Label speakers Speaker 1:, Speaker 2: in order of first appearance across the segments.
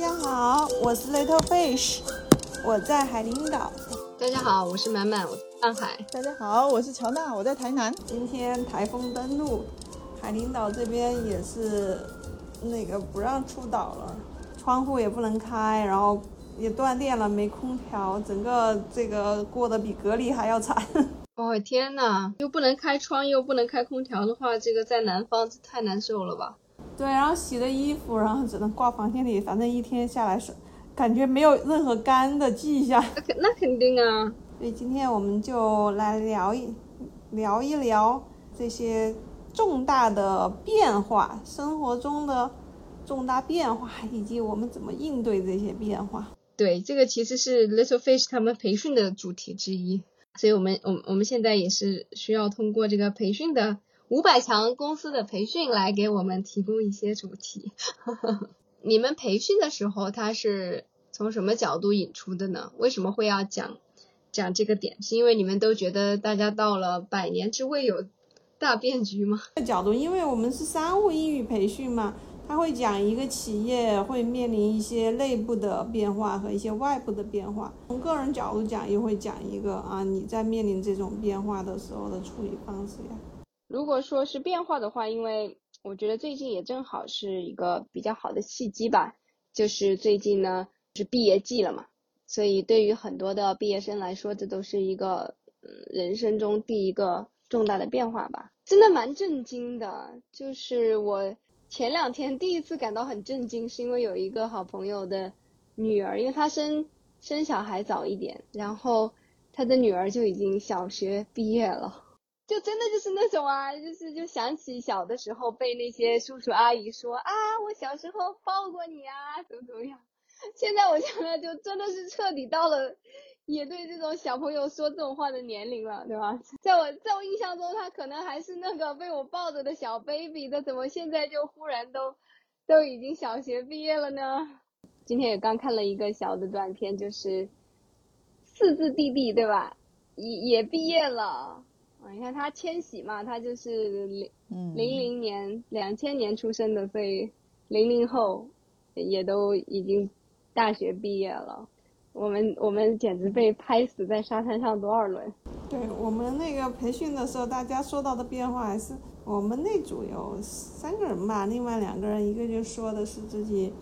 Speaker 1: 家好，我是 Little Fish，我在海陵岛。
Speaker 2: 大家好，我是满满，我在上海。
Speaker 3: 大家好，我是乔娜，我在台南。
Speaker 1: 今天台风登陆，海陵岛这边也是那个不让出岛了，窗户也不能开，然后也断电了，没空调，整个这个过得比隔离还要惨。
Speaker 2: 哦天呐，又不能开窗，又不能开空调的话，这个在南方太难受了吧？
Speaker 1: 对，然后洗的衣服，然后只能挂房间里，反正一天下来是感觉没有任何干的迹象。
Speaker 2: 那肯那肯定啊。
Speaker 1: 所以今天我们就来聊一聊一聊这些重大的变化，生活中的重大变化，以及我们怎么应对这些变化。
Speaker 2: 对，这个其实是 Little Fish 他们培训的主题之一，所以我们我我们现在也是需要通过这个培训的。五百强公司的培训来给我们提供一些主题。你们培训的时候，他是从什么角度引出的呢？为什么会要讲讲这个点？是因为你们都觉得大家到了百年之未有大变局吗？
Speaker 1: 角度，因为我们是商务英语培训嘛，他会讲一个企业会面临一些内部的变化和一些外部的变化。从个人角度讲，又会讲一个啊，你在面临这种变化的时候的处理方式呀。
Speaker 2: 如果说是变化的话，因为我觉得最近也正好是一个比较好的契机吧，就是最近呢是毕业季了嘛，所以对于很多的毕业生来说，这都是一个嗯人生中第一个重大的变化吧，真的蛮震惊的。就是我前两天第一次感到很震惊，是因为有一个好朋友的女儿，因为她生生小孩早一点，然后她的女儿就已经小学毕业了。就真的就是那种啊，就是就想起小的时候被那些叔叔阿姨说啊，我小时候抱过你啊，怎么怎么样。现在我想想就真的是彻底到了也对这种小朋友说这种话的年龄了，对吧？在我在我印象中，他可能还是那个被我抱着的小 baby，他怎么现在就忽然都都已经小学毕业了呢？今天也刚看了一个小的短片，就是四字弟弟，对吧？也也毕业了。啊，你看他千玺嘛，他就是零零零年、两千年出生的，所以零零后也都已经大学毕业了。我们我们简直被拍死在沙滩上多少轮？
Speaker 1: 对我们那个培训的时候，大家说到的变化还是我们那组有三个人吧，另外两个人一个就说的是自己。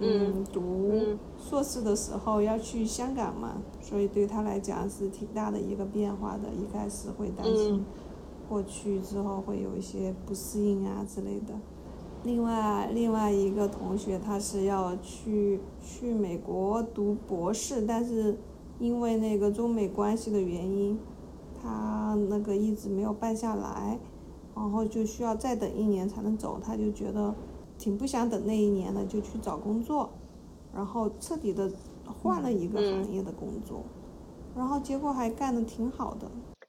Speaker 1: 嗯，读硕士的时候要去香港嘛，所以对他来讲是挺大的一个变化的。一开始会担心过去之后会有一些不适应啊之类的。另外，另外一个同学他是要去去美国读博士，但是因为那个中美关系的原因，他那个一直没有办下来，然后就需要再等一年才能走，他就觉得。挺不想等那一年的，就去找工作，然后彻底的换了一个行业的工作，然后结果还干的挺好的。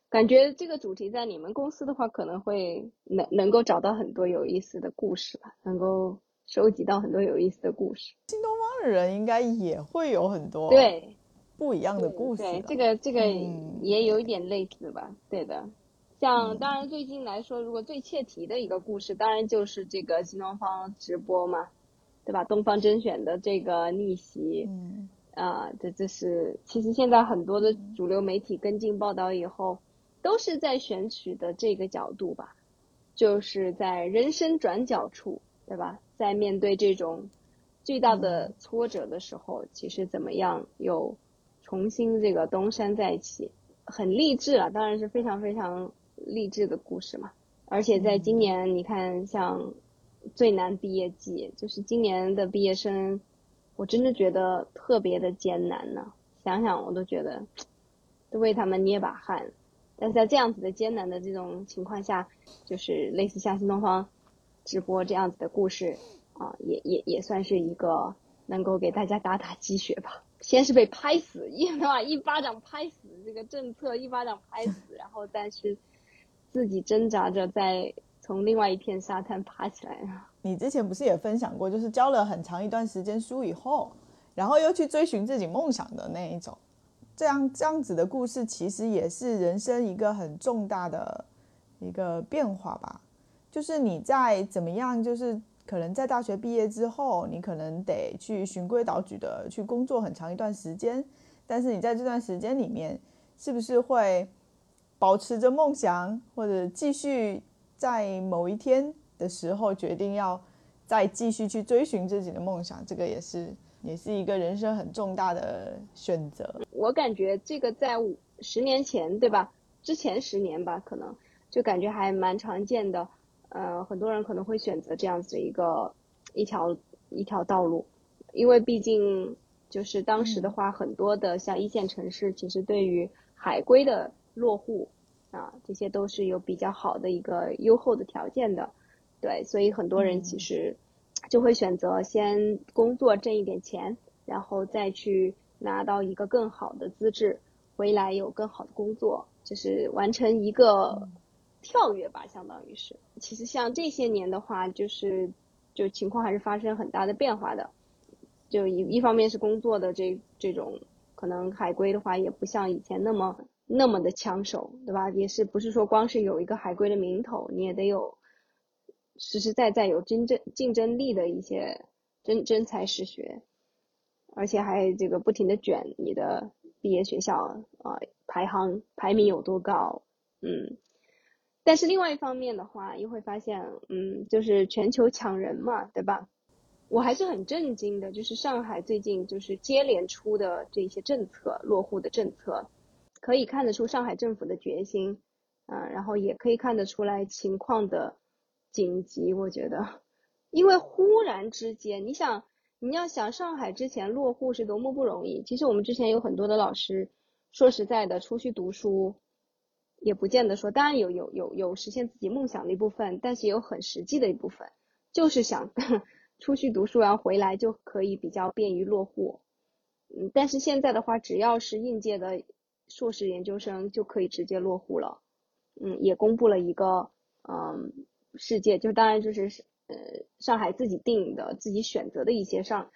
Speaker 2: 感觉这个主题在你们公司的话，可能会能能够找到很多有意思的故事吧，能够收集到很多有意思的故事。
Speaker 3: 新东方的人应该也会有很多
Speaker 2: 对
Speaker 3: 不一样的故事。
Speaker 2: 对，这个这个也有一点类似吧，对的。像当然最近来说，如果最切题的一个故事，当然就是这个新东方直播嘛，对吧？东方甄选的这个逆袭，嗯，啊，这这是其实现在很多的主流媒体跟进报道以后，都是在选取的这个角度吧，就是在人生转角处，对吧？在面对这种巨大的挫折的时候，其实怎么样又重新这个东山再起，很励志啊，当然是非常非常。励志的故事嘛，而且在今年，你看像最难毕业季，就是今年的毕业生，我真的觉得特别的艰难呢。想想我都觉得，都为他们捏把汗。但是在这样子的艰难的这种情况下，就是类似像新东方直播这样子的故事啊，也也也算是一个能够给大家打打鸡血吧。先是被拍死，一 吧一巴掌拍死这个政策，一巴掌拍死，然后但是。自己挣扎着再从另外一片沙滩爬起来。
Speaker 3: 你之前不是也分享过，就是教了很长一段时间书以后，然后又去追寻自己梦想的那一种，这样这样子的故事，其实也是人生一个很重大的一个变化吧。就是你在怎么样，就是可能在大学毕业之后，你可能得去循规蹈矩的去工作很长一段时间，但是你在这段时间里面，是不是会保持着梦想，或者继续在某一天的时候决定要再继续去追寻自己的梦想？这个也是也是一个人生很重大的选择。
Speaker 2: 我感觉这个在十年前，对吧？之前十年吧，可能就感觉还蛮常见的。呃，很多人可能会选择这样子的一个一条一条道路，因为毕竟就是当时的话，很多的像一线城市，其实对于海归的落户啊，这些都是有比较好的一个优厚的条件的，对，所以很多人其实就会选择先工作挣一点钱，然后再去拿到一个更好的资质，回来有更好的工作，就是完成一个。跳跃吧，相当于是。其实像这些年的话，就是就情况还是发生很大的变化的。就一一方面是工作的这这种，可能海归的话也不像以前那么那么的抢手，对吧？也是不是说光是有一个海归的名头，你也得有实实在在有真正竞争力的一些真真才实学，而且还这个不停的卷你的毕业学校啊排行排名有多高，嗯。但是另外一方面的话，又会发现，嗯，就是全球抢人嘛，对吧？我还是很震惊的，就是上海最近就是接连出的这些政策，落户的政策，可以看得出上海政府的决心，嗯，然后也可以看得出来情况的紧急。我觉得，因为忽然之间，你想，你要想上海之前落户是多么不容易。其实我们之前有很多的老师，说实在的，出去读书。也不见得说，当然有有有有实现自己梦想的一部分，但是也有很实际的一部分，就是想 出去读书然后回来就可以比较便于落户。嗯，但是现在的话，只要是应届的硕士研究生就可以直接落户了。嗯，也公布了一个嗯世界，就当然就是呃上海自己定的、自己选择的一些上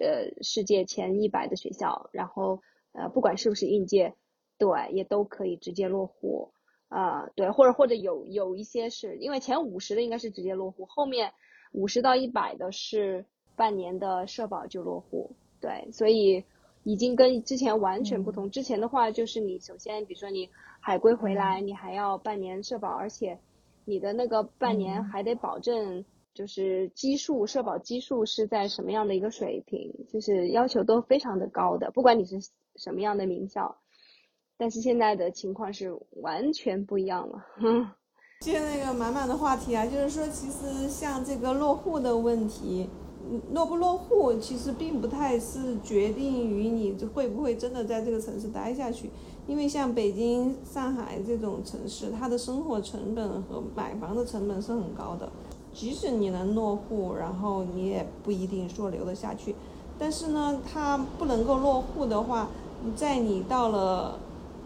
Speaker 2: 呃世界前一百的学校，然后呃不管是不是应届。对，也都可以直接落户，啊，对，或者或者有有一些是因为前五十的应该是直接落户，后面五十到一百的是半年的社保就落户，对，所以已经跟之前完全不同。之前的话就是你首先比如说你海归回来，你还要半年社保，而且你的那个半年还得保证就是基数社保基数是在什么样的一个水平，就是要求都非常的高的，不管你是什么样的名校。但是现在的情况是完全不一样了。
Speaker 1: 接那个满满的话题啊，就是说，其实像这个落户的问题，落不落户其实并不太是决定于你会不会真的在这个城市待下去。因为像北京、上海这种城市，它的生活成本和买房的成本是很高的。即使你能落户，然后你也不一定说留得下去。但是呢，它不能够落户的话，在你到了。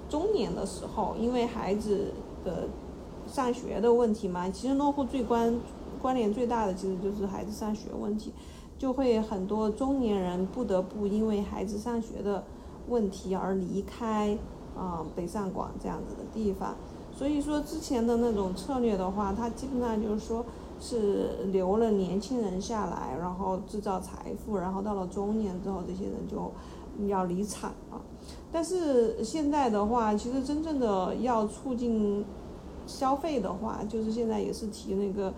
Speaker 1: 中年的时候，因为孩子的上学的问题嘛，其实落户最关关联最大的其实就是孩子上学问题，就会很多中年人不得不因为孩子上学的问题而离开啊北上广这样子的地方。所以说之前的那种策略的话，它基本上就是说是留了年轻人下来，然后制造财富，然后到了中年之后，这些人就要离场了。但是现在的话，其实真正的要促进消费的话，就是现在也是提那个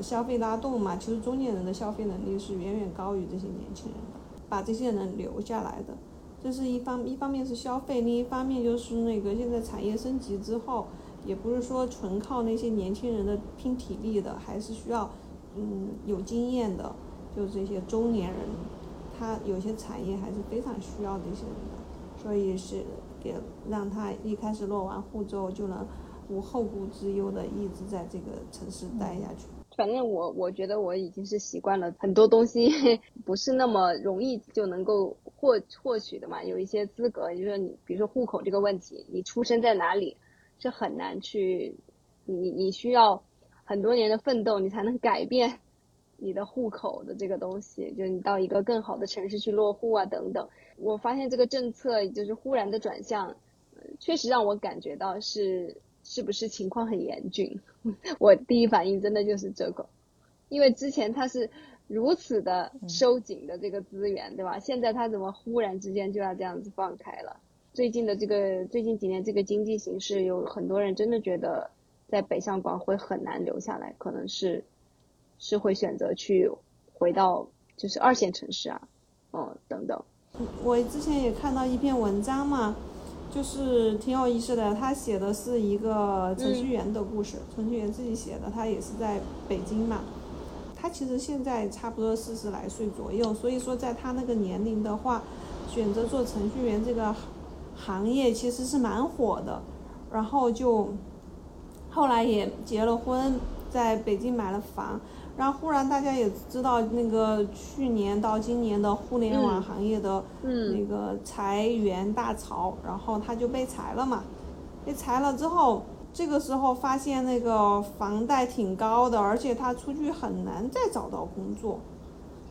Speaker 1: 消费拉动嘛。其实中年人的消费能力是远远高于这些年轻人的，把这些人留下来的，这是一方一方面是消费，另一方面就是那个现在产业升级之后，也不是说纯靠那些年轻人的拼体力的，还是需要嗯有经验的，就这些中年人，他有些产业还是非常需要这些人的。所以是给让他一开始落完户之后就能无后顾之忧的一直在这个城市待下去。
Speaker 2: 反正我我觉得我已经是习惯了很多东西 不是那么容易就能够获获取的嘛，有一些资格，就是你比如说户口这个问题，你出生在哪里是很难去，你你需要很多年的奋斗你才能改变 你的户口的这个东西，就你到一个更好的城市去落户啊等等。我发现这个政策就是忽然的转向，确实让我感觉到是是不是情况很严峻。我第一反应真的就是这个，因为之前他是如此的收紧的这个资源，对吧？现在他怎么忽然之间就要这样子放开了？最近的这个最近几年这个经济形势，有很多人真的觉得在北上广会很难留下来，可能是是会选择去回到就是二线城市啊，嗯等等。
Speaker 1: 我之前也看到一篇文章嘛，就是挺有意思的。他写的是一个程序员的故事，程序员自己写的，他也是在北京嘛。他其实现在差不多四十来岁左右，所以说在他那个年龄的话，选择做程序员这个行业其实是蛮火的。然后就后来也结了婚，在北京买了房。然后忽然大家也知道那个去年到今年的互联网行业的那个裁员大潮，然后他就被裁了嘛。被裁了之后，这个时候发现那个房贷挺高的，而且他出去很难再找到工作。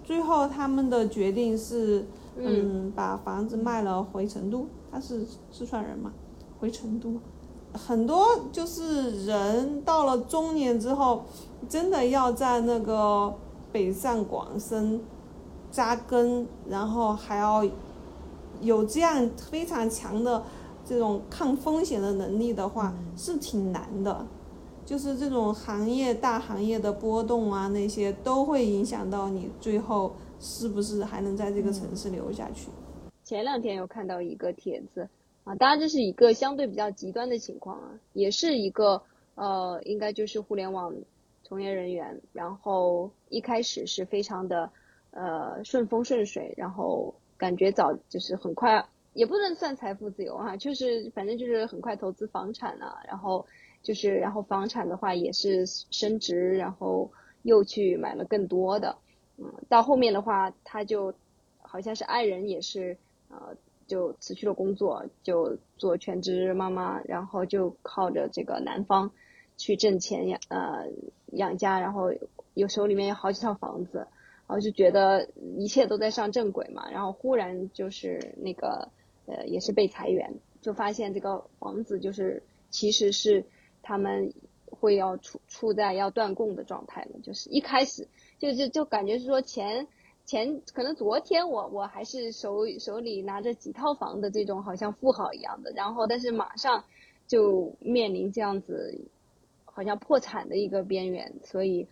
Speaker 1: 最后他们的决定是，嗯，把房子卖了回成都。他是四川人嘛，回成都。很多就是人到了中年之后。真的要在那个北上广深扎根，然后还要有这样非常强的这种抗风险的能力的话，是挺难的。就是这种行业大行业的波动啊，那些都会影响到你最后是不是还能在这个城市留下去。
Speaker 2: 前两天有看到一个帖子啊，当然这是一个相对比较极端的情况啊，也是一个呃，应该就是互联网。从业人员，然后一开始是非常的，呃，顺风顺水，然后感觉早就是很快，也不能算财富自由哈，就是反正就是很快投资房产啊，然后就是然后房产的话也是升值，然后又去买了更多的，嗯，到后面的话他就好像是爱人也是呃就辞去了工作，就做全职妈妈，然后就靠着这个男方。去挣钱养呃养家，然后有时候里面有好几套房子，然后就觉得一切都在上正轨嘛，然后忽然就是那个呃也是被裁员，就发现这个房子就是其实是他们会要处处在要断供的状态了，就是一开始就就就感觉是说钱前可能昨天我我还是手手里拿着几套房的这种好像富豪一样的，然后但是马上就面临这样子。好像破产的一个边缘，所以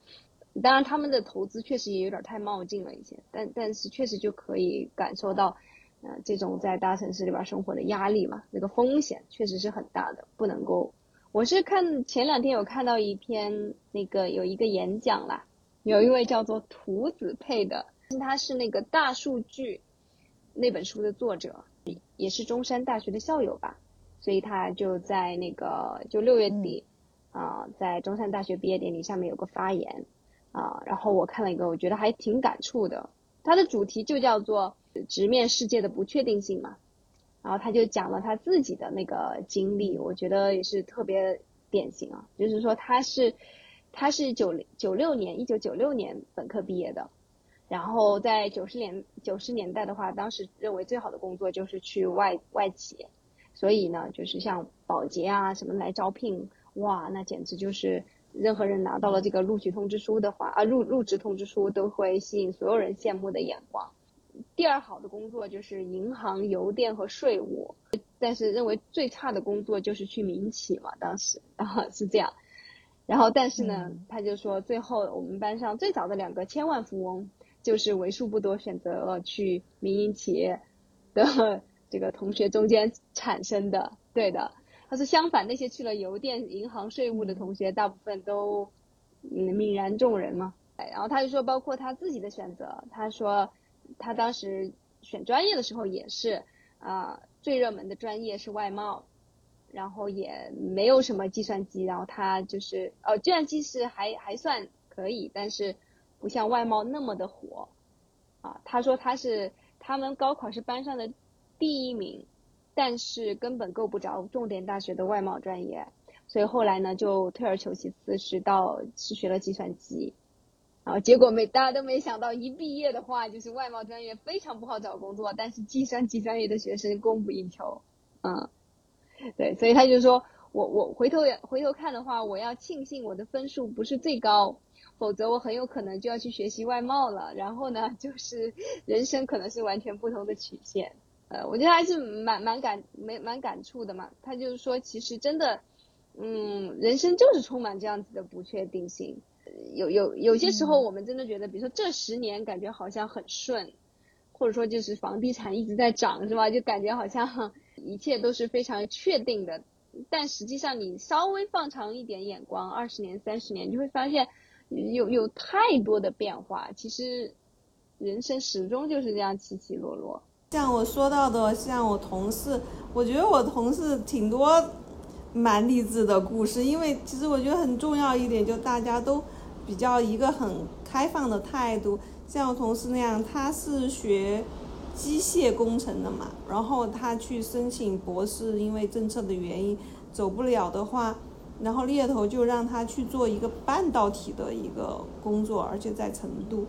Speaker 2: 当然他们的投资确实也有点太冒进了一些，但但是确实就可以感受到，呃，这种在大城市里边生活的压力嘛，那个风险确实是很大的，不能够。我是看前两天有看到一篇那个有一个演讲啦，有一位叫做涂子佩的，他是那个大数据那本书的作者，也是中山大学的校友吧，所以他就在那个就六月底。啊，在中山大学毕业典礼上面有个发言，啊，然后我看了一个，我觉得还挺感触的。他的主题就叫做直面世界的不确定性嘛，然后他就讲了他自己的那个经历，我觉得也是特别典型啊。就是说他是他是九九六年一九九六年本科毕业的，然后在九十年九十年代的话，当时认为最好的工作就是去外外企，所以呢，就是像保洁啊什么来招聘。哇，那简直就是任何人拿到了这个录取通知书的话啊，入入职通知书都会吸引所有人羡慕的眼光。第二好的工作就是银行、邮电和税务，但是认为最差的工作就是去民企嘛，当时 啊是这样。然后但是呢，他就说最后我们班上最早的两个千万富翁，就是为数不多选择了去民营企业的 这个同学中间产生的，对的。他说相反，那些去了邮电、银行、税务的同学，大部分都嗯泯然众人嘛。然后他就说，包括他自己的选择，他说他当时选专业的时候也是啊，最热门的专业是外贸，然后也没有什么计算机，然后他就是哦计算机是还还算可以，但是不像外贸那么的火啊。他说他是他们高考是班上的第一名。但是根本够不着重点大学的外贸专业，所以后来呢就退而求其次，是到是学了计算机，然后结果没大家都没想到，一毕业的话就是外贸专业非常不好找工作，但是计算机专业的学生供不应求，嗯，对，所以他就说我我回头回头看的话，我要庆幸我的分数不是最高，否则我很有可能就要去学习外贸了。然后呢，就是 人生可能是完全不同的曲线。呃，我觉得还是蛮蛮感蛮蛮感触的嘛。他就是说，其实真的，嗯，人生就是充满这样子的不确定性。有有有些时候，我们真的觉得，比如说这十年感觉好像很顺，或者说就是房地产一直在涨，是吧？就感觉好像 一切都是非常确定的。但实际上，你稍微放长一点眼光，二十年、三十年，就会发现有有太多的变化。其实人生始终就是这样起起落落。
Speaker 1: 像我说到的，像我同事，我觉得我同事挺多蛮励志的故事。因为其实我觉得很重要一点，就大家都比较一个很开放的态度。像我同事那样，他是学机械工程的嘛，然后他去申请博士，因为政策的原因走不了的话，然后猎头就让他去做一个半导体的一个工作，而且在成都。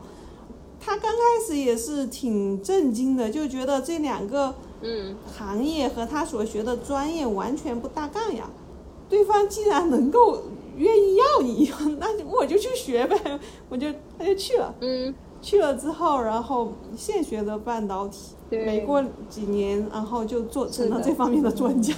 Speaker 1: 他刚开始也是挺震惊的，就觉得这两个
Speaker 2: 嗯
Speaker 1: 行业和他所学的专业完全不搭杠呀。对方既然能够愿意要你，那我就去学呗，我就他就去了。
Speaker 2: 嗯，
Speaker 1: 去了之后，然后现学的半导体，没过几年，然后就做成了这方面的专家。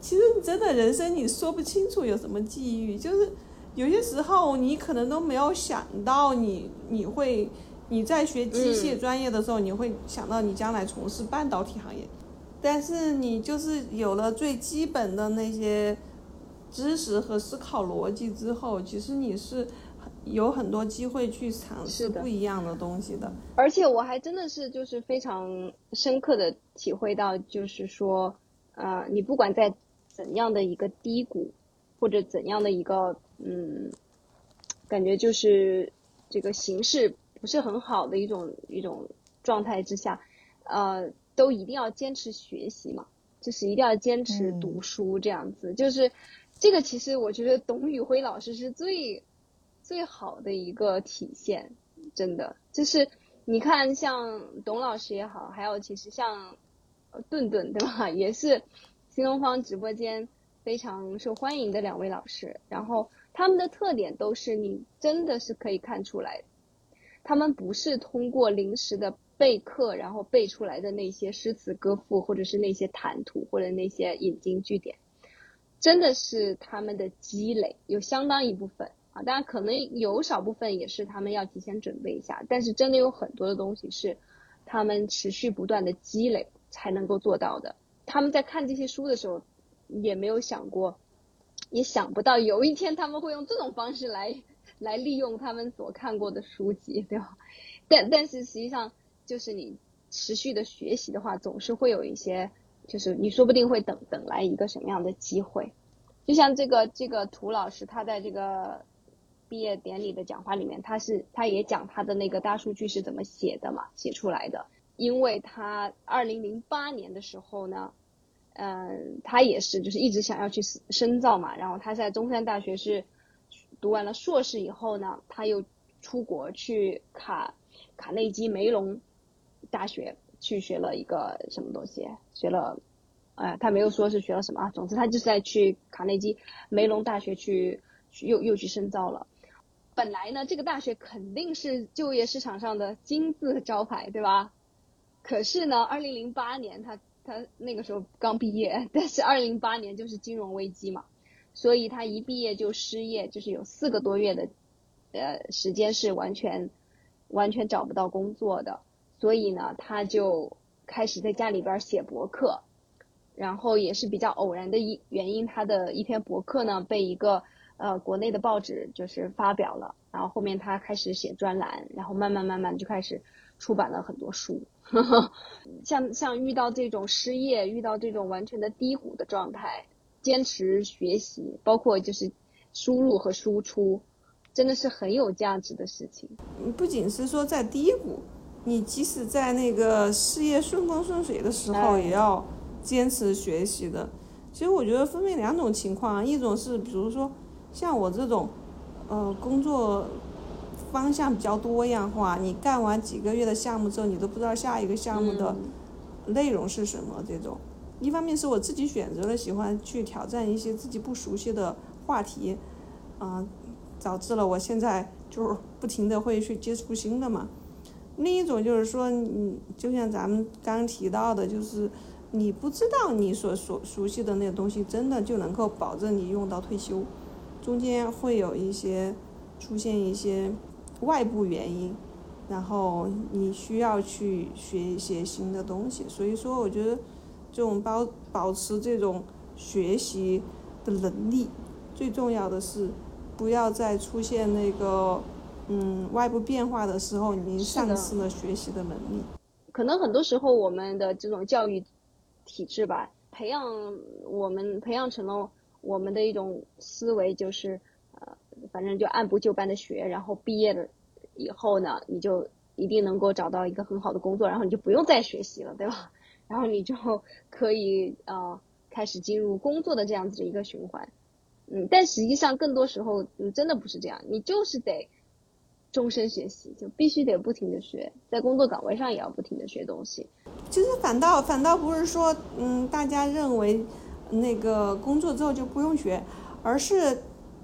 Speaker 1: 其实真的人生你说不清楚有什么际遇，就是有些时候你可能都没有想到你你会。你在学机械专业的时候，你会想到你将来从事半导体行业，但是你就是有了最基本的那些知识和思考逻辑之后，其实你是有很多机会去尝试不一样的东西的。
Speaker 2: 而且我还真的是就是非常深刻的体会到，就是说，呃，你不管在怎样的一个低谷，或者怎样的一个嗯，感觉就是这个形势。不是很好的一种一种状态之下，呃，都一定要坚持学习嘛，就是一定要坚持读书这样子。就是这个，其实我觉得董宇辉老师是最最好的一个体现，真的。就是你看，像董老师也好，还有其实像顿顿对吧，也是新东方直播间非常受欢迎的两位老师。然后他们的特点都是你真的是可以看出来。他们不是通过临时的备课，然后背出来的那些诗词歌赋，或者是那些谈吐，或者那些引经据典，真的是他们的积累，有相当一部分啊，当然可能有少部分也是他们要提前准备一下，但是真的有很多的东西是他们持续不断的积累才能够做到的。他们在看这些书的时候，也没有想过，也想不到有一天他们会用这种方式来。来利用他们所看过的书籍，对吧？但但是实际上，就是你持续的学习的话，总是会有一些，就是你说不定会等等来一个什么样的机会。就像这个这个涂老师，他在这个毕业典礼的讲话里面，他是他也讲他的那个大数据是怎么写的嘛，写出来的。因为他二零零八年的时候呢，嗯，他也是就是一直想要去深造嘛，然后他在中山大学是。读完了硕士以后呢，他又出国去卡卡内基梅隆大学去学了一个什么东西，学了，哎，他没有说是学了什么啊，总之他就是在去卡内基梅隆大学去又又去深造了。本来呢，这个大学肯定是就业市场上的金字招牌，对吧？可是呢，二零零八年他他那个时候刚毕业，但是二零零八年就是金融危机嘛。所以他一毕业就失业，就是有四个多月的，呃，时间是完全完全找不到工作的。所以呢，他就开始在家里边写博客，然后也是比较偶然的一原因，他的一篇博客呢被一个呃国内的报纸就是发表了，然后后面他开始写专栏，然后慢慢慢慢就开始出版了很多书。像像遇到这种失业，遇到这种完全的低谷的状态。坚持学习，包括就是输入和输出，真的是很有价值的事情。
Speaker 1: 不仅是说在低谷，你即使在那个事业顺风顺水的时候，也要坚持学习的。其实我觉得分为两种情况，一种是比如说像我这种，呃，工作方向比较多样化，你干完几个月的项目之后，你都不知道下一个项目的内容是什么这种。一方面是我自己选择了喜欢去挑战一些自己不熟悉的话题，啊，导致了我现在就是不停的会去接触新的嘛。另一种就是说，你就像咱们刚刚提到的，就是你不知道你所所熟悉的那个东西真的就能够保证你用到退休，中间会有一些出现一些外部原因，然后你需要去学一些新的东西。所以说，我觉得这种保保持这种学习的能力，最重要的是不要再出现那个。嗯，外部变化的时候，你丧失了学习的能力。
Speaker 2: 可能很多时候，我们的这种教育体制吧，培养我们培养成了我们的一种思维，就是呃，反正就按部就班的学，然后毕业了以后呢，你就一定能够找到一个很好的工作，然后你就不用再学习了，对吧？然后你就可以呃开始进入工作的这样子的一个循环。嗯，但实际上更多时候，嗯，真的不是这样，你就是得。终身学习就必须得不停的学，在工作岗位上也要不停的学东西。
Speaker 1: 其实反倒反倒不是说，嗯，大家认为那个工作之后就不用学，而是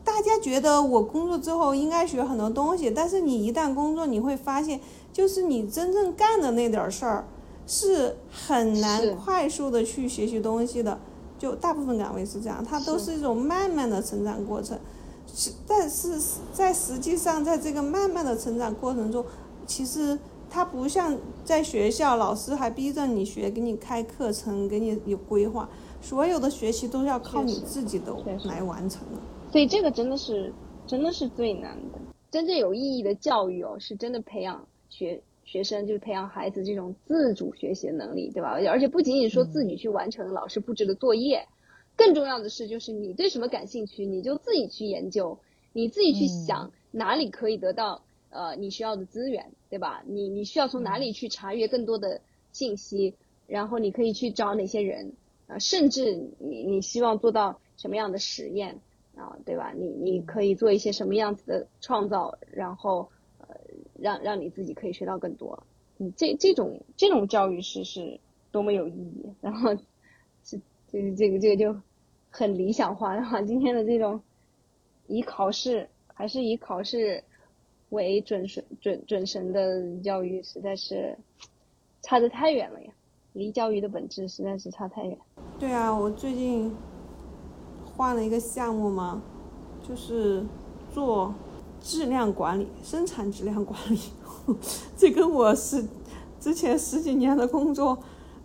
Speaker 1: 大家觉得我工作之后应该学很多东西。但是你一旦工作，你会发现，就是你真正干的那点事儿是很难快速的去学习东西的。就大部分岗位是这样，它都是一种慢慢的成长过程。但是在实际上，在这个慢慢的成长过程中，其实它不像在学校，老师还逼着你学，给你开课程，给你有规划，所有的学习都是要靠你自己的来完成的。
Speaker 2: 所以这个真的是，真的是最难的。真正有意义的教育哦，是真的培养学学生，就是培养孩子这种自主学习的能力，对吧？而且不仅仅说自己去完成老师布置的作业。更重要的是，就是你对什么感兴趣，你就自己去研究，你自己去想哪里可以得到呃你需要的资源，对吧？你你需要从哪里去查阅更多的信息，然后你可以去找哪些人啊，甚至你你希望做到什么样的实验啊，对吧？你你可以做一些什么样子的创造，然后呃让让你自己可以学到更多。你这这种这种教育是是多么有意义，然后。就是这个这个就很理想化的话，今天的这种以考试还是以考试为准神准准神的教育，实在是差得太远了呀！离教育的本质实在是差太远。
Speaker 1: 对啊，我最近换了一个项目吗，就是做质量管理、生产质量管理，这跟我是之前十几年的工作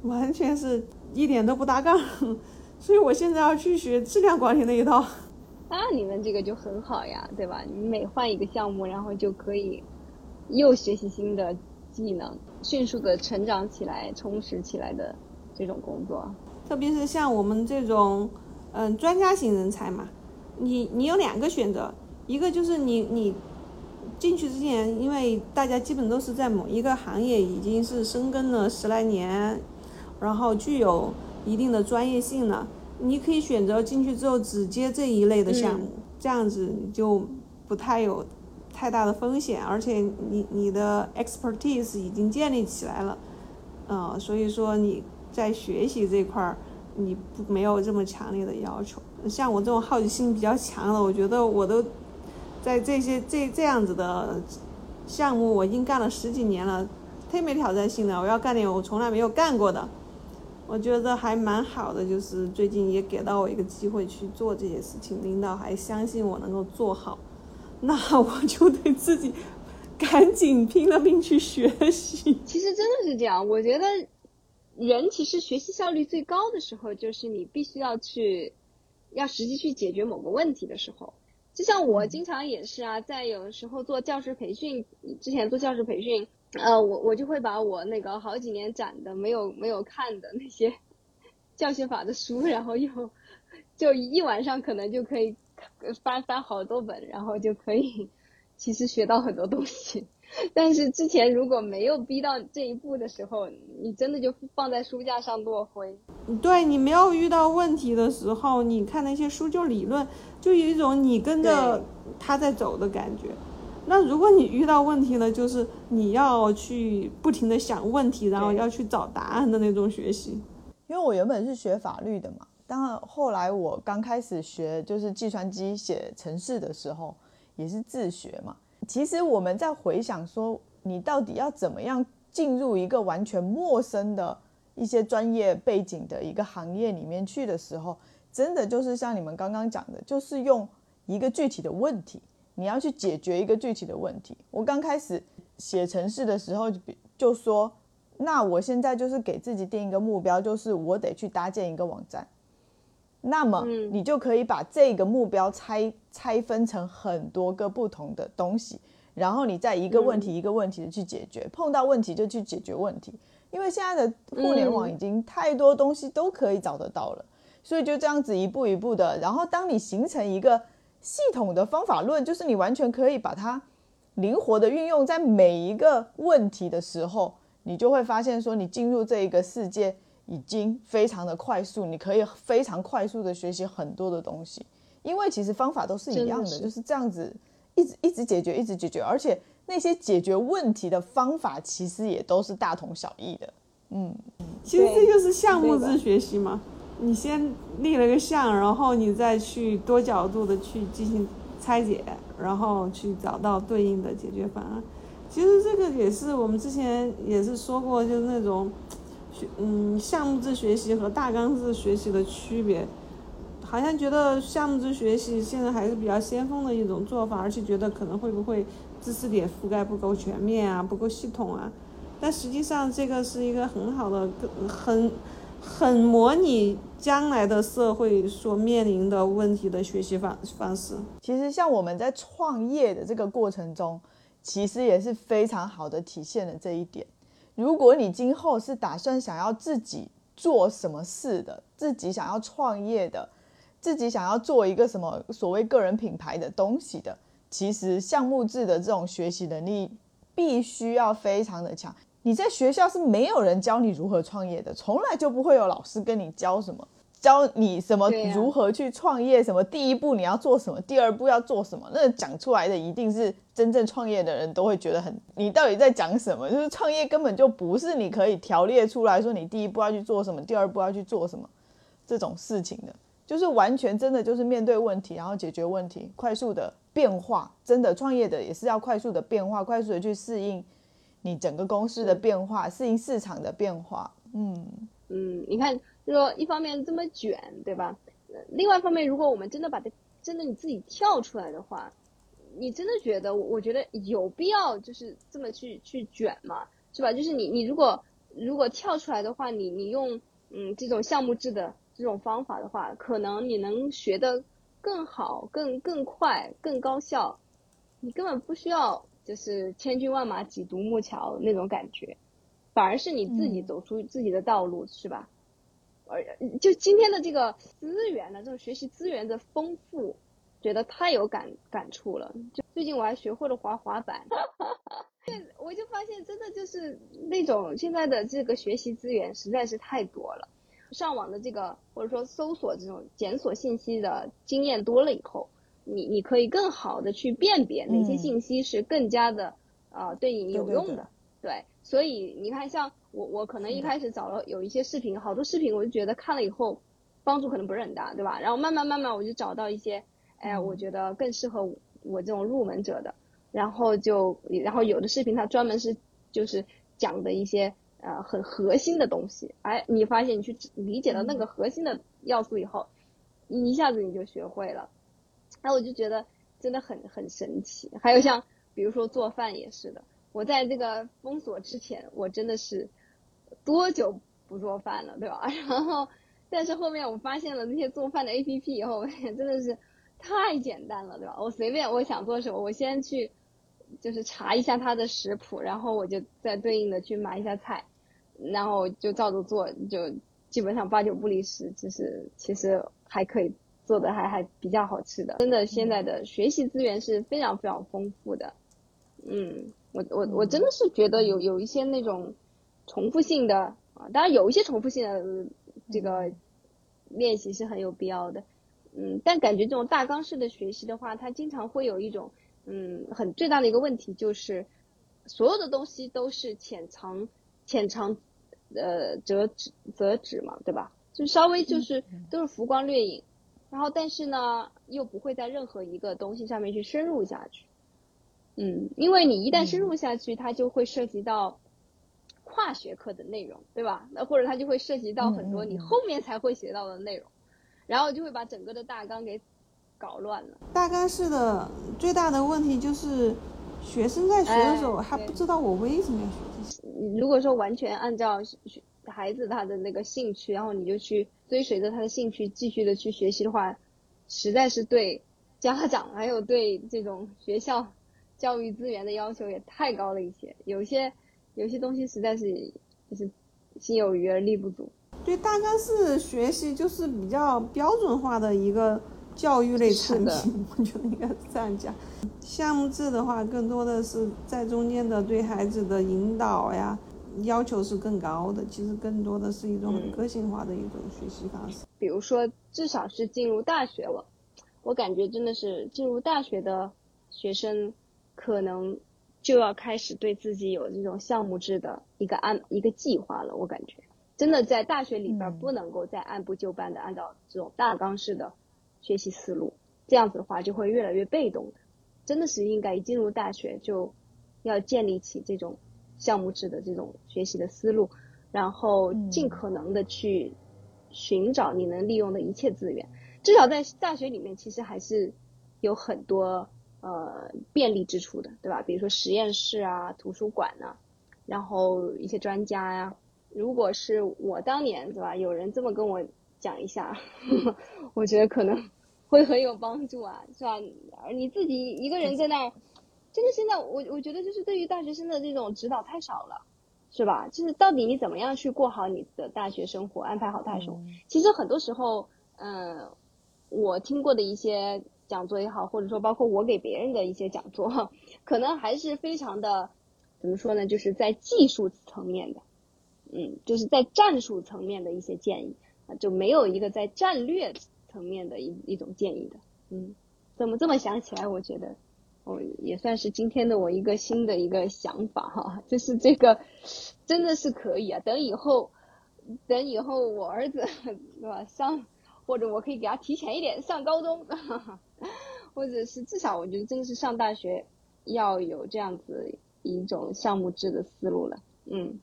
Speaker 1: 完全是。一点都不搭杠，所以我现在要去学质量管理那一套。
Speaker 2: 那你们这个就很好呀，对吧？你每换一个项目，然后就可以又学习新的技能，迅速的成长起来、充实起来的这种工作。
Speaker 1: 特别是像我们这种嗯专家型人才嘛，你你有两个选择，一个就是你你进去之前，因为大家基本都是在某一个行业已经是深耕了十来年。然后具有一定的专业性了，你可以选择进去之后只接这一类的项目，这样子你就不太有太大的风险，而且你你的 expertise 已经建立起来了，嗯，所以说你在学习这块儿你不没有这么强烈的要求。像我这种好奇心比较强的，我觉得我都在这些这这样子的项目我已经干了十几年了，忒没挑战性的，我要干点我从来没有干过的。我觉得还蛮好的，就是最近也给到我一个机会去做这些事情，领导还相信我能够做好，那我就得自己赶紧拼了命去学习。
Speaker 2: 其实真的是这样，我觉得人其实学习效率最高的时候，就是你必须要去要实际去解决某个问题的时候。就像我经常也是啊，在有的时候做教师培训之前做教师培训。呃，我我就会把我那个好几年攒的没有没有看的那些 教学法的书，然后又 就一晚上可能就可以翻翻好多本，然后就可以其实学到很多东西。但是之前如果没有逼到这一步的时候，你真的就放在书架上落灰。
Speaker 1: 对你没有遇到问题的时候，你看那些书就理论，就有一种你跟着他在走的感觉。那如果你遇到问题了，就是你要去不停的想问题，然后要去找答案的那种学习。
Speaker 3: 因为我原本是学法律的嘛，但后来我刚开始学就是计算机写程式的时候，也是自学嘛。其实我们在回想说，你到底要怎么样进入一个完全陌生的一些专业背景的一个行业里面去的时候，真的就是像你们刚刚讲的，就是用一个具体的问题，你要去解决一个具体的问题。我刚开始写程式的时候就就说，那我现在就是给自己定一个目标，就是我得去搭建一个网站。那么你就可以把这个目标拆拆分成很多个不同的东西，然后你再一个问题一个问题的去解决，碰到问题就去解决问题。因为现在的互联网已经太多东西都可以找得到了，所以就这样子一步一步的。然后当你形成一个系统的方法论，就是你完全可以把它灵活的运用在每一个问题的时候，你就会发现说你进入这一个世界。已经非常的快速，你可以非常快速的学习很多的东西，因为其实方法都是一样的，就是这样子一直一直解决，一直解决，而且那些解决问题的方法其实也都是大同小异的。嗯，
Speaker 1: 其实这就是项目制学习嘛，你先立了个项，然后你再去多角度的去进行拆解，然后去找到对应的解决方案。其实这个也是我们之前也是说过，就是那种。嗯，项目制学习和大纲制学习的区别，好像觉得项目制学习现在还是比较先锋的一种做法，而且觉得可能会不会知识点覆盖不够全面啊，不够系统啊。但实际上，这个是一个很好的、很很模拟将来的社会所面临的问题的学习方方式。
Speaker 3: 其实，像我们在创业的这个过程中，其实也是非常好的体现了这一点。如果你今后是打算想要自己做什么事的，自己想要创业的，自己想要做一个什么所谓个人品牌的东西的，其实项目制的这种学习能力必须要非常的强。你在学校是没有人教你如何创业的，从来就不会有老师跟你教什么。教你什么如何去创业，什么第一步你要做什么，第二步要做什么，那讲出来的一定是真正创业的人都会觉得很，你到底在讲什么？就是创业根本就不是你可以条列出来说你第一步要去做什么，第二步要去做什么这种事情的，就是完全真的就是面对问题，然后解决问题，快速的变化。真的创业的也是要快速的变化，快速的去适应你整个公司的变化，适应市场的变化。
Speaker 2: 嗯嗯，你看。就说一方面这么卷，对吧？另外一方面，如果我们真的把它真的你自己跳出来的话，你真的觉得，我觉得有必要就是这么去去卷吗？是吧？就是你你如果如果跳出来的话，你你用嗯这种项目制的这种方法的话，可能你能学得更好、更更快、更高效，你根本不需要就是千军万马挤独木桥那种感觉，反而是你自己走出自己的道路，是吧？而就今天的这个资源呢，这种学习资源的丰富，觉得太有感感触了。就最近我还学会了滑滑板，我就发现真的就是那种现在的这个学习资源实在是太多了。上网的这个或者说搜索这种检索信息的经验多了以后，你你可以更好的去辨别哪些信息是更加的啊对你有用的。对，所以你看像。我我可能一开始找了有一些视频，好多视频我就觉得看了以后帮助可能不是很大，对吧？然后慢慢慢慢我就找到一些，哎，我觉得更适合我这种入门者的，然后就然后有的视频它专门是就是讲的一些呃很核心的东西，哎，你发现你去理解了那个核心的要素以后，一下子你就学会了，然后我就觉得真的很很神奇。还有像比如说做饭也是的，我在这个封锁之前，我真的是。多久不做饭了，对吧？然后，但是后面我发现了那些做饭的 A P P 以后，我真的是太简单了，对吧？我随便我想做什么，我先去就是查一下它的食谱，然后我就再对应的去买一下菜，然后就照着做，就基本上八九不离十，就是其实还可以做的还还比较好吃的。真的，现在的学习资源是非常非常丰富的。嗯，我我我真的是觉得有有一些那种。重复性的啊，当然有一些重复性的这个练习是很有必要的，嗯，但感觉这种大纲式的学习的话，它经常会有一种嗯很最大的一个问题，就是所有的东西都是浅尝浅尝呃辄止则止嘛，对吧？就稍微就是都是浮光掠影，然后但是呢又不会在任何一个东西上面去深入下去，嗯，因为你一旦深入下去，它就会涉及到跨学科的内容，对吧？那或者它就会涉及到很多你后面才会学到的内容，然后就会把整个的大纲给搞乱了。
Speaker 1: 大纲式的最大的问题就是学生在学的时候还不知道我为什么要学这些。
Speaker 2: 如果说完全按照孩子他的那个兴趣，然后你就去追随着他的兴趣继续的去学习的话，实在是对家长还有对这种学校教育资源的要求也太高了一些。有些有些东西实在是就是心有余而力不足。
Speaker 1: 对，大纲式学习就是比较标准化的一个教育类产品，我觉得应该是这样讲。项目制的话，更多的是在中间的对孩子的引导呀。要求是更高的，其实更多的是一种很个性化的一种学习方式。
Speaker 2: 比如说，至少是进入大学了，我感觉真的是进入大学的学生，可能就要开始对自己有这种项目制的一个按一个计划了。我感觉，真的在大学里边不能够再按部就班的按照这种大纲式的学习思路，这样子的话就会越来越被动的。真的是应该一进入大学就要建立起这种。项目制的这种学习的思路，然后尽可能的去寻找你能利用的一切资源。至少在大学里面，其实还是有很多呃便利之处的，对吧？比如说实验室啊、图书馆呐，然后一些专家呀。如果是我当年，对吧？有人这么跟我讲一下，我觉得可能 会很有帮助啊，是吧？而你自己一个人在那儿。真的，现在我我觉得就是对于大学生的这种指导太少了，是吧？就是到底你怎么样去过好你的大学生活，安排好大学生活？其实很多时候，嗯，我听过的一些讲座也好，或者说包括我给别人的一些讲座，可能还是非常的，怎么说呢？就是在技术层面的，嗯，就是在战术层面的一些建议啊，就没有一个在战略层面的一一种建议的，嗯，怎么这么想起来？我觉得。哦，也算是今天的我一个新的一个想法哈，就是这个真的是可以啊。等以后，等以后我儿子 对吧上，或者我可以给他提前一点上高中，哈 哈或者是至少我觉得真的是上大学要有这样子一种项目制的思路了。嗯，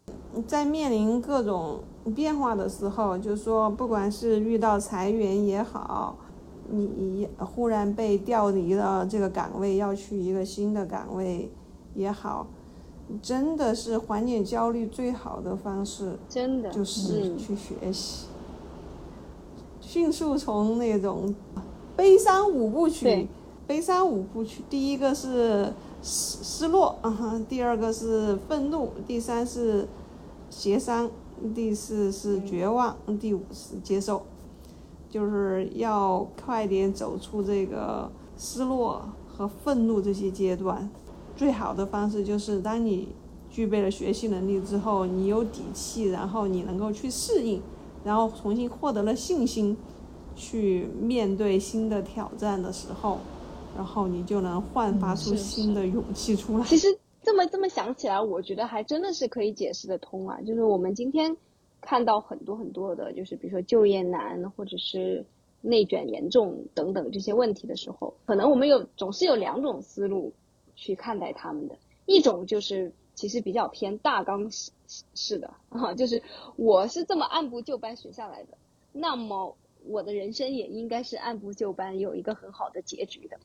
Speaker 1: 在面临各种变化的时候，就是说不管是遇到裁员也好。你忽然被调离了这个岗位，要去一个新的岗位也好，真的是缓解焦虑最好的方式，
Speaker 2: 真的。
Speaker 1: 就是去学习，迅速从那种悲伤五部曲，悲伤五部曲，第一个是失失落，第二个是愤怒，第三是协商，第四是绝望，第五是接受。就是要快点走出这个失落和愤怒这些阶段，最好的方式就是当你具备了学习能力之后，你有底气，然后你能够去适应，然后重新获得了信心，去面对新的挑战的时候，然后你就能焕发出新的勇气出来。
Speaker 2: 其实这么这么想起来，我觉得还真的是可以解释得通啊，就是我们今天。看到很多很多的，就是比如说就业难，或者是内卷严重等等这些问题的时候，可能我们有总是有两种思路去看待他们的。一种就是其实比较偏大纲式式的啊，就是我是这么按部就班学下来的，那么我的人生也应该是按部就班，有一个很好的结局的，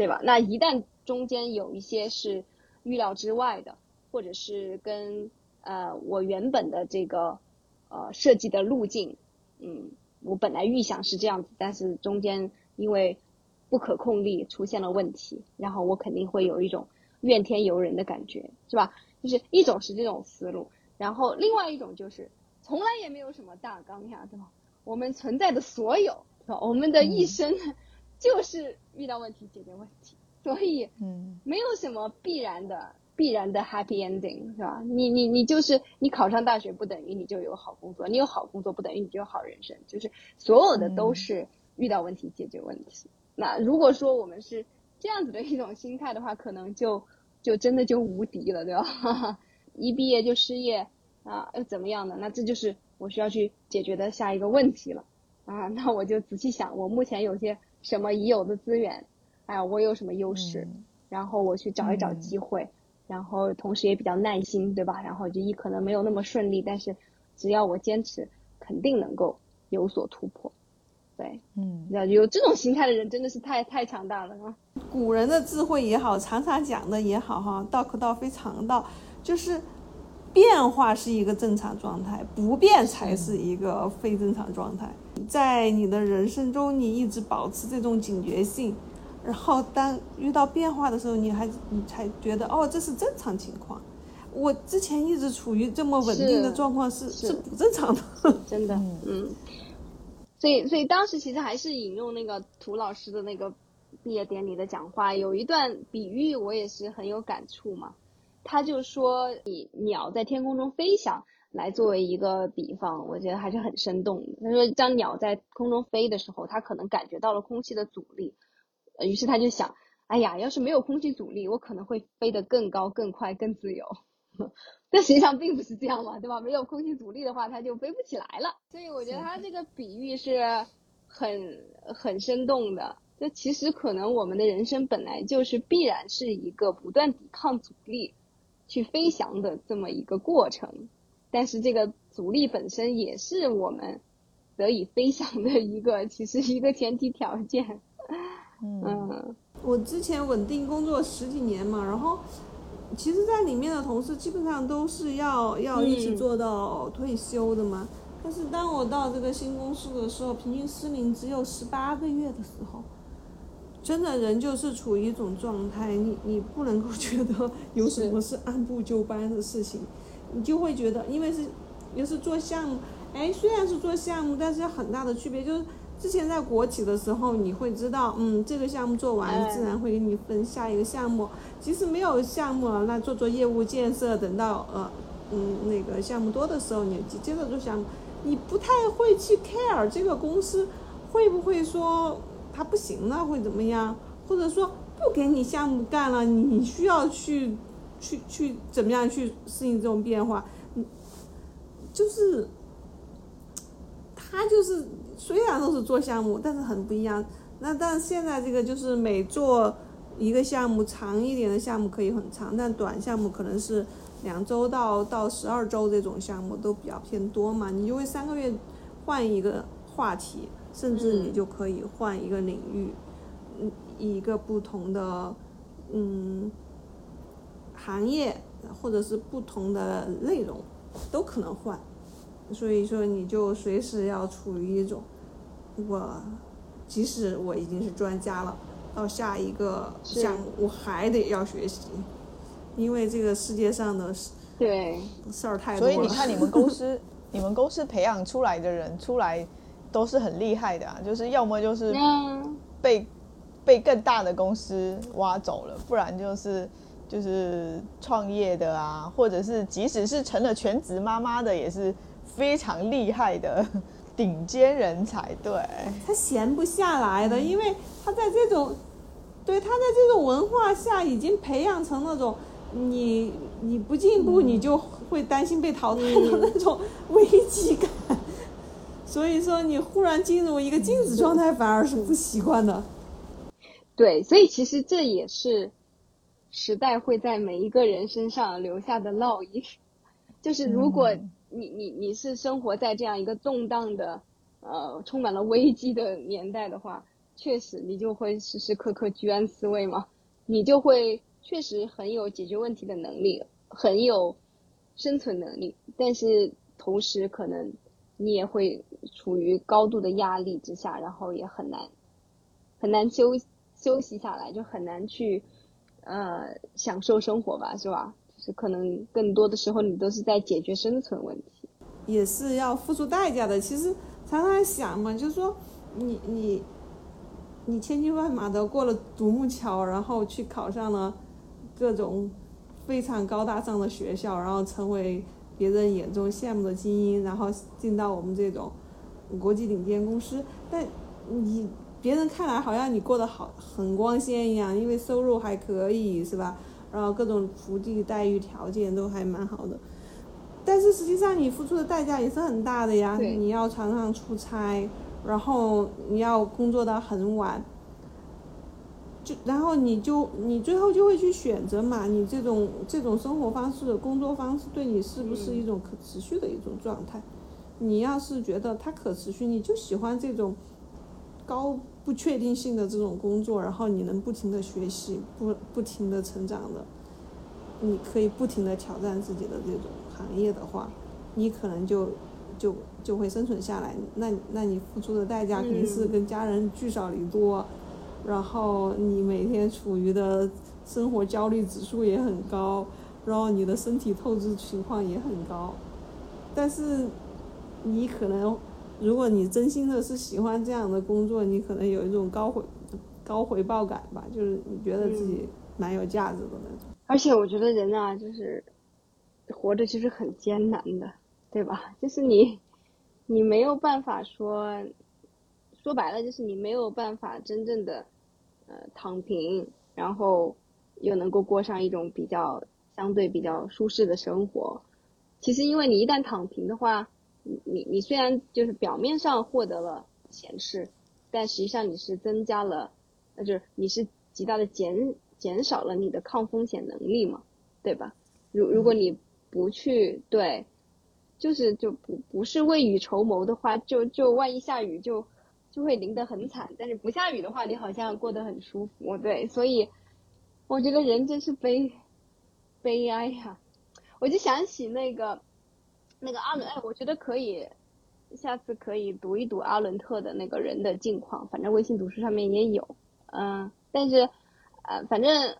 Speaker 2: 对吧？那一旦中间有一些是预料之外的，或者是跟呃我原本的这个。呃，设计的路径，嗯，我本来预想是这样子，但是中间因为不可控力出现了问题，然后我肯定会有一种怨天尤人的感觉，是吧？就是一种是这种思路，然后另外一种就是从来也没有什么大纲呀，对吧？我们存在的所有，是吧？我们的一生就是遇到问题解决问题，所以，嗯，没有什么必然的。必然的 happy ending 是吧？你你你就是你考上大学不等于你就有好工作，你有好工作不等于你就有好人生，就是所有的都是遇到问题解决问题。那如果说我们是这样子的一种心态的话，可能就就真的就无敌了，对吧？一毕业就失业啊，又怎么样呢？那这就是我需要去解决的下一个问题了啊。那我就仔细想，我目前有些什么已有的资源，哎呀，我有什么优势？然后我去找一找机会，然后同时也比较耐心，对吧？然后就一可能没有那么顺利，但是只要我坚持，肯定能够有所突破。对，嗯，有有这种心态的人真的是太太强大了啊！
Speaker 1: 古人的智慧也好，常常讲的也好，哈，道可道非常道，就是变化是一个正常状态，不变才是一个非正常状态。在你的人生中，你一直保持这种警觉性，然后当遇到变化的时候，你还你才觉得哦，这是正常情况。我之前一直处于这么稳定的状况是
Speaker 2: 是
Speaker 1: 不正常的，
Speaker 2: 真的，嗯。所以，所以当时其实还是引用那个涂老师的那个毕业典礼的讲话，有一段比喻我也是很有感触嘛。他就说你鸟在天空中飞翔来作为一个比方，我觉得还是很生动的。他说，当鸟在空中飞的时候，它可能感觉到了空气的阻力，于是他就想，哎呀，要是没有空气阻力，我可能会飞得更高、更快、更自由。但实际上并不是这样嘛，对吧？没有空气阻力的话，它就飞不起来了。所以我觉得他这个比喻是很很生动的。就其实可能我们的人生本来就是必然是一个不断抵抗阻力去飞翔的这么一个过程，但是这个阻力本身也是我们得以飞翔的一个其实一个前提条件。嗯，
Speaker 1: 我之前稳定工作十几年嘛，然后。其实，在里面的同事基本上都是要要一直做到退休的嘛。但是，当我到这个新公司的时候，平均失明只有十八个月的时候，真的人就是处于一种状态，你你不能够觉得有什么是按部就班的事情，你就会觉得，因为是也是做项目，哎，虽然是做项目，但是有很大的区别就是。之前在国企的时候，你会知道，嗯，这个项目做完，自然会给你分下一个项目。即使没有项目了，那做做业务建设，等到呃，嗯，那个项目多的时候，你接着做项目。你不太会去 care 这个公司会不会说它不行了，会怎么样，或者说不给你项目干了，你需要去去去怎么样去适应这种变化？嗯，就是，他就是。虽然都是做项目，但是很不一样。那但现在这个就是每做一个项目，长一点的项目可以很长，但短项目可能是两周到到十二周这种项目都比较偏多嘛。你就会三个月换一个话题，甚至你就可以换一个领域，嗯，一个不同的嗯行业或者是不同的内容都可能换。所以说，你就随时要处于一种，我，即使我已经是专家了，到下一个项目我还得要学习，因为这个世界上的事
Speaker 2: 对
Speaker 1: 事儿太多
Speaker 3: 了。所以你看，你们公司，你们公司培养出来的人出来都是很厉害的啊，就是要么就是被被更大的公司挖走了，不然就是就是创业的啊，或者是即使是成了全职妈妈的也是。非常厉害的顶尖人才，对。
Speaker 1: 他闲不下来的，因为他在这种，对他在这种文化下已经培养成那种，你你不进步，你就会担心被淘汰的那种危机感，所以说你忽然进入一个静止状态，反而是不习惯的。
Speaker 2: 对，所以其实这也是时代会在每一个人身上留下的烙印，就是如果。你你你是生活在这样一个动荡的，呃，充满了危机的年代的话，确实你就会时时刻刻居安思危嘛，你就会确实很有解决问题的能力，很有生存能力，但是同时可能你也会处于高度的压力之下，然后也很难很难休休息下来，就很难去呃享受生活吧，是吧？就是可能更多的时候你都是在解决生存问题，
Speaker 1: 也是要付出代价的。其实常常想嘛，就是说你你你千军万马的过了独木桥，然后去考上了各种非常高大上的学校，然后成为别人眼中羡慕的精英，然后进到我们这种国际顶尖公司。但你别人看来好像你过得好很光鲜一样，因为收入还可以，是吧？然后各种福利待遇条件都还蛮好的，但是实际上你付出的代价也是很大的呀。你要常常出差，然后你要工作到很晚，就然后你就你最后就会去选择嘛，你这种这种生活方式、工作方式对你是不是一种可持续的一种状态？你要是觉得它可持续，你就喜欢这种高不确定性的这种工作，然后你能不停的学习，不不停的成长的，你可以不停的挑战自己的这种行业的话，你可能就就就会生存下来。那那你付出的代价肯定是跟家人聚少离多，然后你每天处于的生活焦虑指数也很高，然后你的身体透支情况也很高，但是。你可能，如果你真心的是喜欢这样的工作，你可能有一种高回高回报感吧，就是你觉得自己蛮有价值的那种。
Speaker 2: 而且我觉得人啊，就是活着其实很艰难的，对吧？就是你你没有办法说说白了，就是你没有办法真正的呃躺平，然后又能够过上一种比较相对比较舒适的生活。其实，因为你一旦躺平的话，你你你虽然就是表面上获得了闲适，但实际上你是增加了，那就是你是极大的减减少了你的抗风险能力嘛，对吧？如如果你不去对，就是就不不是未雨绸缪的话，就就万一下雨就就会淋得很惨。但是不下雨的话，你好像过得很舒服，对。所以我觉得人真是悲悲哀呀！我就想起那个。那个阿伦，哎，我觉得可以，下次可以读一读阿伦特的那个人的近况，反正微信读书上面也有，嗯，但是，呃，反正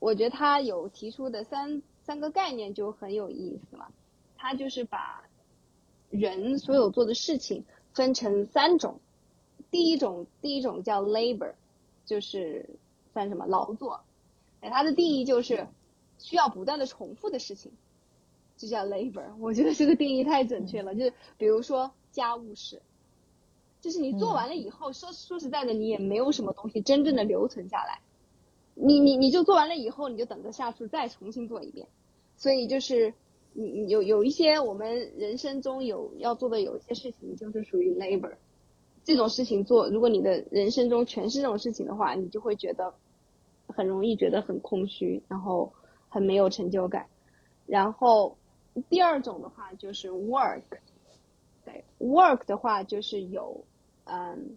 Speaker 2: 我觉得他有提出的三三个概念就很有意思嘛，他就是把人所有做的事情分成三种，第一种第一种叫 labor，就是算什么劳作，哎，它的定义就是需要不断的重复的事情。就叫 labor，我觉得这个定义太准确了。就是比如说家务事，就是你做完了以后，说说实在的，你也没有什么东西真正的留存下来。你你你就做完了以后，你就等着下次再重新做一遍。所以就是你你有有一些我们人生中有要做的有一些事情，就是属于 labor。这种事情做，如果你的人生中全是这种事情的话，你就会觉得很容易觉得很空虚，然后很没有成就感，然后。第二种的话就是 work，对 work 的话就是有，嗯，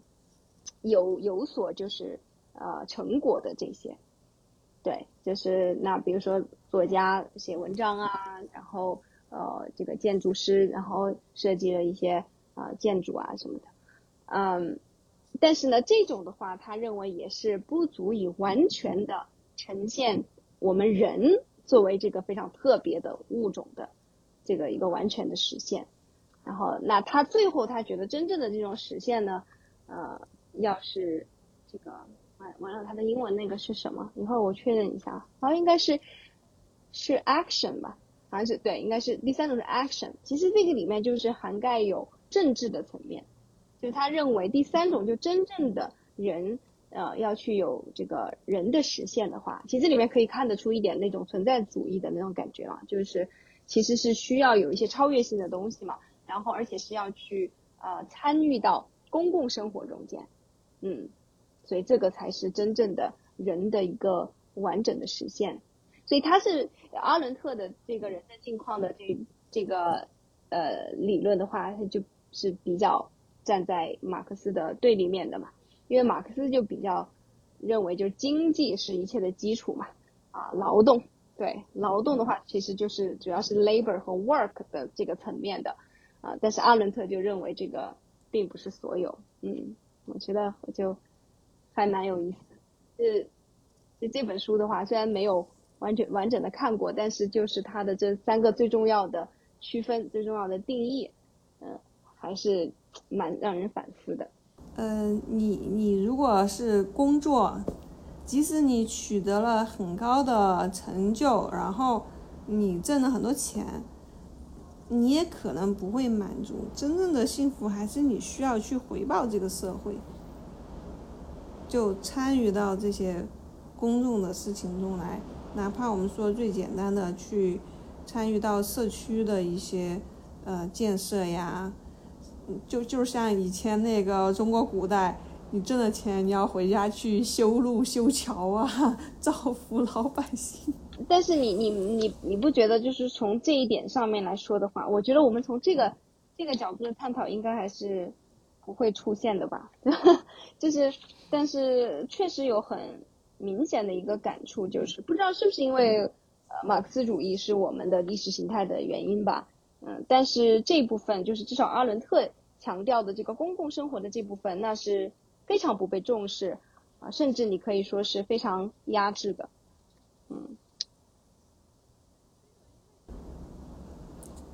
Speaker 2: 有有所就是呃成果的这些，对，就是那比如说作家写文章啊，然后呃这个建筑师然后设计了一些啊建筑啊什么的，嗯，但是呢这种的话他认为也是不足以完全的呈现我们人作为这个非常特别的物种的。这个一个完全的实现，然后那他最后他觉得真正的这种实现呢，呃，要是这个完完了他的英文那个是什么？一会儿我确认一下，好像应该是是 action 吧，好像是对，应该是第三种是 action。其实这个里面就是涵盖有政治的层面，就是他认为第三种就真正的人呃要去有这个人的实现的话，其实里面可以看得出一点那种存在主义的那种感觉啊，就是。其实是需要有一些超越性的东西嘛，然后而且是要去呃参与到公共生活中间，嗯，所以这个才是真正的人的一个完整的实现。所以他是阿伦特的这个人的境况的这这个呃理论的话，他就是比较站在马克思的对立面的嘛，因为马克思就比较认为就是经济是一切的基础嘛，啊劳动。对劳动的话，其实就是主要是 labor 和 work 的这个层面的，啊，但是阿伦特就认为这个并不是所有，嗯，我觉得我就还蛮有意思。是，就这本书的话，虽然没有完全完整的看过，但是就是它的这三个最重要的区分、最重要的定义，嗯，还是蛮让人反思的。
Speaker 1: 嗯，你你如果是工作。即使你取得了很高的成就，然后你挣了很多钱，你也可能不会满足。真正的幸福还是你需要去回报这个社会，就参与到这些公众的事情中来，哪怕我们说最简单的去参与到社区的一些呃建设呀，就就像以前那个中国古代。你挣的钱你要回家去修路、修桥啊，造福老百姓。
Speaker 2: 但是你你你你不觉得就是从这一点上面来说的话，我觉得我们从这个这个角度的探讨应该还是不会出现的吧？就是，但是确实有很明显的一个感触，就是不知道是不是因为呃马克思主义是我们的意识形态的原因吧？嗯，但是这部分就是至少阿伦特强调的这个公共生活的这部分，那是非常不被重视啊，甚至你可以说是非常压制的，嗯。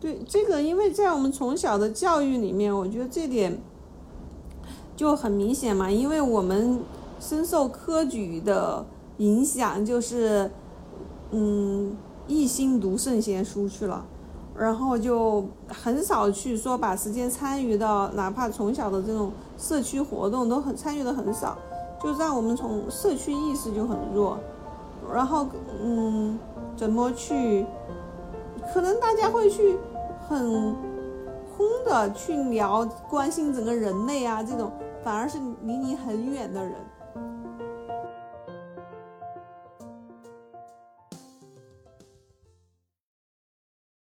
Speaker 1: 对这个，因为在我们从小的教育里面，我觉得这点就很明显嘛。因为我们深受科举的影响，就是嗯，一心读圣贤书去了，然后就很少去说把时间参与到哪怕从小的这种社区活动都很参与的很少，就让我们从社区意识就很弱，然后嗯，怎么去？可能大家会去很空的去聊关心整个人类啊，这种反而是离你很远的人。